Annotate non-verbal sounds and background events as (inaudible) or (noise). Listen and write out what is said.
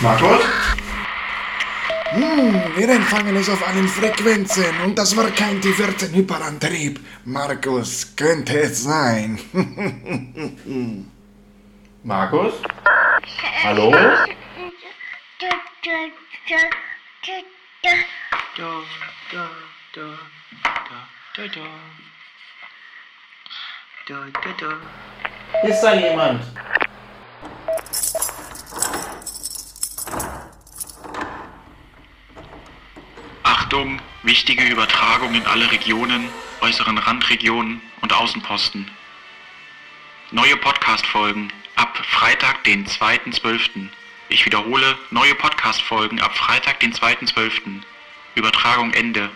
Markus? Hm, wir empfangen es auf allen Frequenzen und das war kein T14-Hyperantrieb. Markus, könnte es sein. (laughs) Markus? Hallo? Ist da jemand? Achtung, wichtige Übertragung in alle Regionen, äußeren Randregionen und Außenposten. Neue Podcast-Folgen ab Freitag, den 2.12. Ich wiederhole, neue Podcast-Folgen ab Freitag, den 2.12. Übertragung Ende.